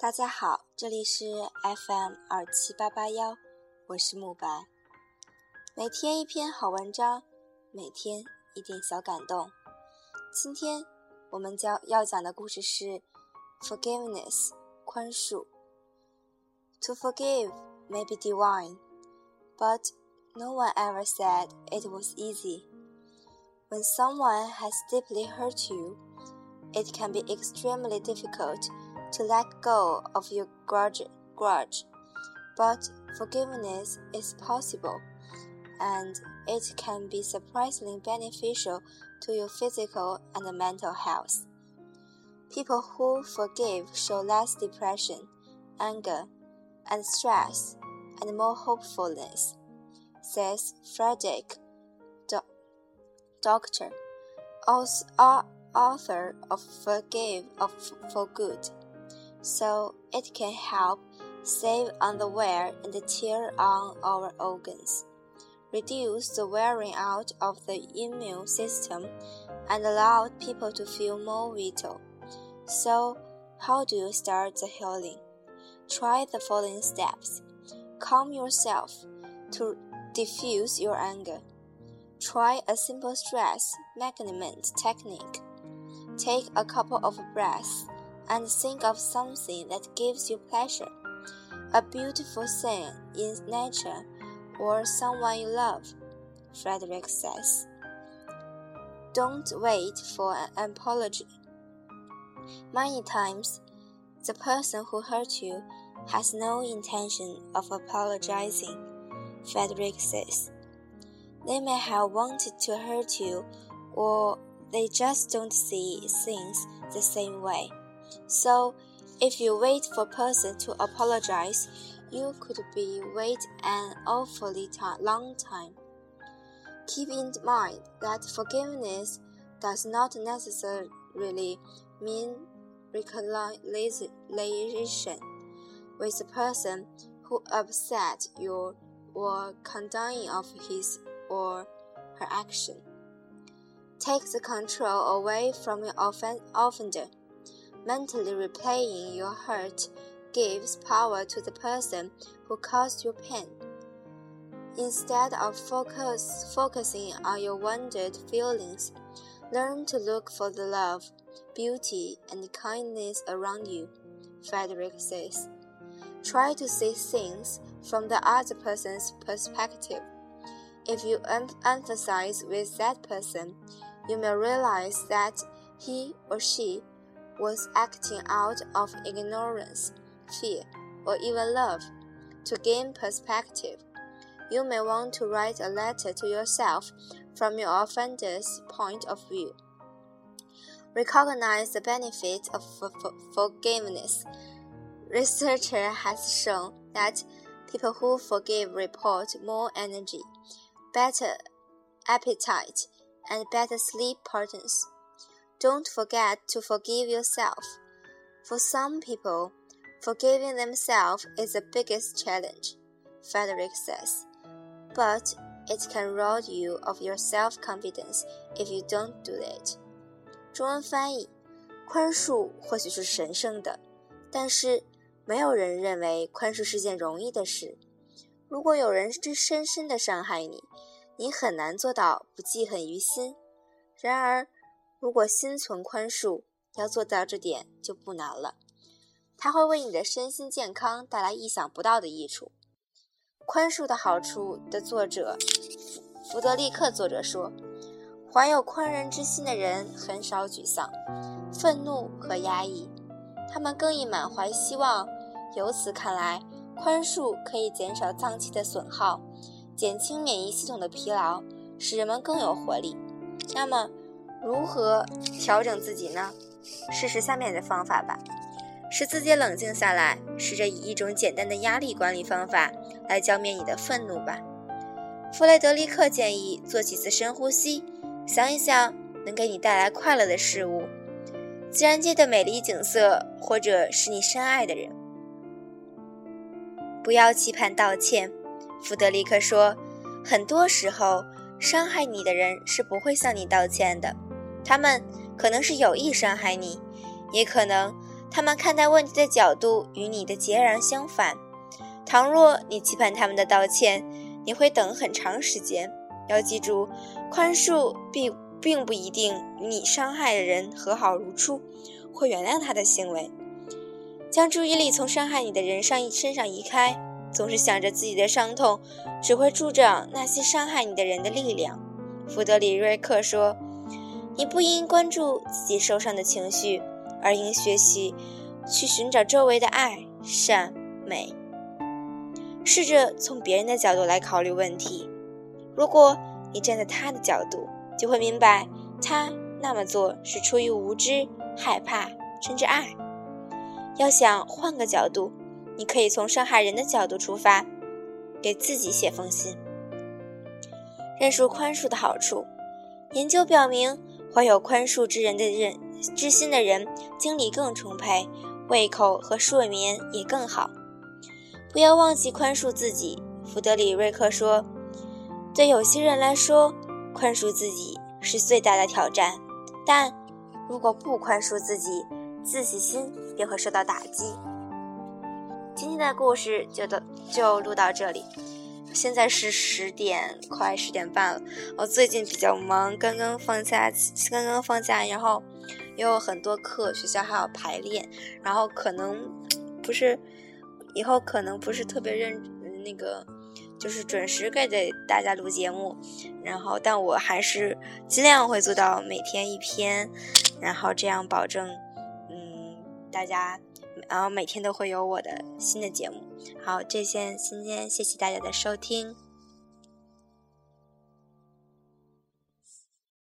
大家好，这里是 FM 二七八八幺，我是慕白。每天一篇好文章，每天一点小感动。今天我们将要讲的故事是 Forgiveness，宽恕。To forgive may be divine, but no one ever said it was easy. When someone has deeply hurt you, it can be extremely difficult to let go of your grudge, grudge. But forgiveness is possible, and it can be surprisingly beneficial to your physical and mental health. People who forgive show less depression, anger, and stress, and more hopefulness, says Frederick Doctor, author of Forgive of for Good, so it can help save on the wear and tear on our organs, reduce the wearing out of the immune system, and allow people to feel more vital. So, how do you start the healing? Try the following steps. Calm yourself to diffuse your anger. Try a simple stress management technique. Take a couple of breaths and think of something that gives you pleasure. A beautiful scene in nature or someone you love, Frederick says. Don't wait for an apology. Many times, the person who hurt you has no intention of apologizing, Frederick says. They may have wanted to hurt you, or they just don't see things the same way. So, if you wait for person to apologize, you could be wait an awfully long time. Keep in mind that forgiveness does not necessarily mean reconciliation with the person who upset you or condemning of his or her action. Take the control away from your offender. Mentally replaying your hurt gives power to the person who caused you pain. Instead of focus, focusing on your wounded feelings, learn to look for the love, beauty, and kindness around you, Frederick says. Try to see things from the other person's perspective. If you em emphasize with that person, you may realize that he or she was acting out of ignorance, fear, or even love. To gain perspective, you may want to write a letter to yourself from your offender's point of view. Recognize the benefit of forgiveness. Researcher has shown that people who forgive report more energy, better appetite, and better sleep patterns. Don't forget to forgive yourself. For some people, forgiving themselves is the biggest challenge, Frederick says. But it can rob you of your self confidence if you don't do it. 中文翻译：宽恕或许是神圣的，但是没有人认为宽恕是件容易的事。如果有人真深深的伤害你，你很难做到不记恨于心。然而， 如果心存宽恕，要做到这点就不难了。它会为你的身心健康带来意想不到的益处。宽恕的好处的作者弗德利克作者说：“怀有宽仁之心的人很少沮丧、愤怒和压抑，他们更易满怀希望。由此看来，宽恕可以减少脏器的损耗。”减轻免疫系统的疲劳，使人们更有活力。那么，如何调整自己呢？试试下面的方法吧：使自己冷静下来，试着以一种简单的压力管理方法来浇灭你的愤怒吧。弗雷德里克建议做几次深呼吸，想一想能给你带来快乐的事物，自然界的美丽景色，或者是你深爱的人。不要期盼道歉。弗德里克说：“很多时候，伤害你的人是不会向你道歉的。他们可能是有意伤害你，也可能他们看待问题的角度与你的截然相反。倘若你期盼他们的道歉，你会等很长时间。要记住，宽恕并并不一定与你伤害的人和好如初，或原谅他的行为。将注意力从伤害你的人上身上移开，总是想着自己的伤痛，只会助长那些伤害你的人的力量。弗德里瑞克说：“你不应关注自己受伤的情绪，而应学习去寻找周围的爱、善、美。试着从别人的角度来考虑问题。如果你站在他的角度，就会明白他那么做是出于无知、害怕，甚至爱。”要想换个角度，你可以从伤害人的角度出发，给自己写封信。认识宽恕的好处，研究表明，怀有宽恕之人的人之心的人，精力更充沛，胃口和睡眠也更好。不要忘记宽恕自己，弗德里瑞克说。对有些人来说，宽恕自己是最大的挑战，但如果不宽恕自己，自信心也会受到打击。今天的故事就到就录到这里。现在是十点快十点半了。我最近比较忙，刚刚放假，刚刚放假，然后也有很多课，学校还要排练，然后可能不是以后可能不是特别认那个，就是准时给给大家录节目。然后，但我还是尽量会做到每天一篇，然后这样保证。嗯大家，然后每天都会有我的新的节目。好，这些今天谢谢大家的收听。